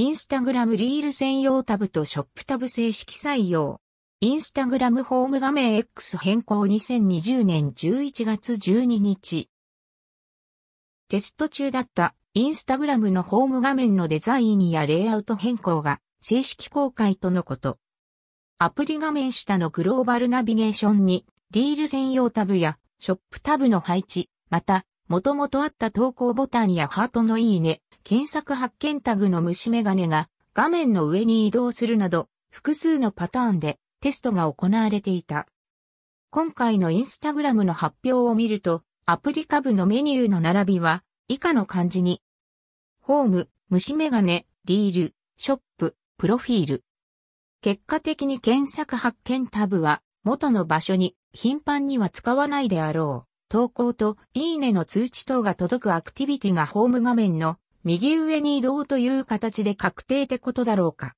インスタグラムリール専用タブとショップタブ正式採用。インスタグラムホーム画面 X 変更2020年11月12日。テスト中だったインスタグラムのホーム画面のデザインやレイアウト変更が正式公開とのこと。アプリ画面下のグローバルナビゲーションにリール専用タブやショップタブの配置、また、もともとあった投稿ボタンやハートのいいね、検索発見タグの虫眼鏡が画面の上に移動するなど、複数のパターンでテストが行われていた。今回のインスタグラムの発表を見ると、アプリカブのメニューの並びは以下の感じに、ホーム、虫眼鏡、リール、ショップ、プロフィール。結果的に検索発見タブは元の場所に頻繁には使わないであろう。投稿といいねの通知等が届くアクティビティがホーム画面の右上に移動という形で確定ってことだろうか。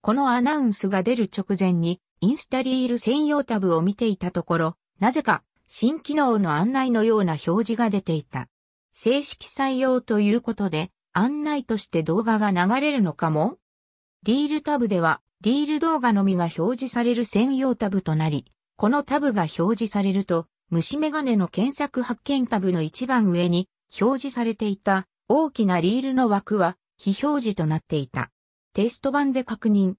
このアナウンスが出る直前にインスタリール専用タブを見ていたところ、なぜか新機能の案内のような表示が出ていた。正式採用ということで案内として動画が流れるのかも？リールタブではリール動画のみが表示される専用タブとなり、このタブが表示されると、虫眼鏡の検索発見タブの一番上に表示されていた大きなリールの枠は非表示となっていた。テスト版で確認。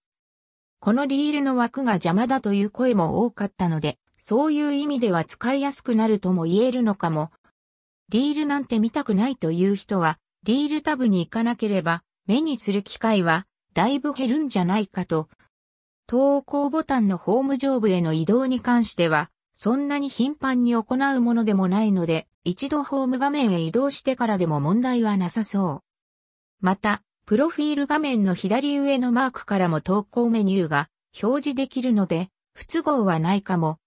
このリールの枠が邪魔だという声も多かったので、そういう意味では使いやすくなるとも言えるのかも。リールなんて見たくないという人は、リールタブに行かなければ、目にする機会は、だいぶ減るんじゃないかと。投稿ボタンのホーム上部への移動に関しては、そんなに頻繁に行うものでもないので、一度ホーム画面へ移動してからでも問題はなさそう。また、プロフィール画面の左上のマークからも投稿メニューが表示できるので、不都合はないかも。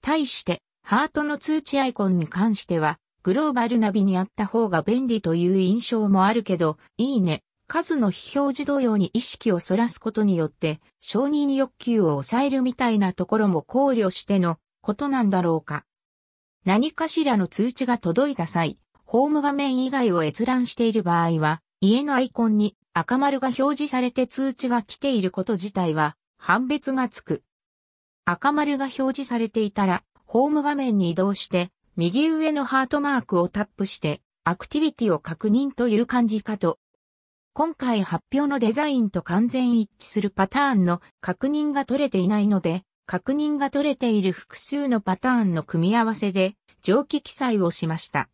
対して、ハートの通知アイコンに関しては、グローバルナビにあった方が便利という印象もあるけど、いいね、数の非表示同様に意識をそらすことによって、承認欲求を抑えるみたいなところも考慮してのことなんだろうか。何かしらの通知が届いた際、ホーム画面以外を閲覧している場合は、家のアイコンに赤丸が表示されて通知が来ていること自体は判別がつく。赤丸が表示されていたら、ホーム画面に移動して、右上のハートマークをタップして、アクティビティを確認という感じかと。今回発表のデザインと完全一致するパターンの確認が取れていないので、確認が取れている複数のパターンの組み合わせで、蒸気記載をしました。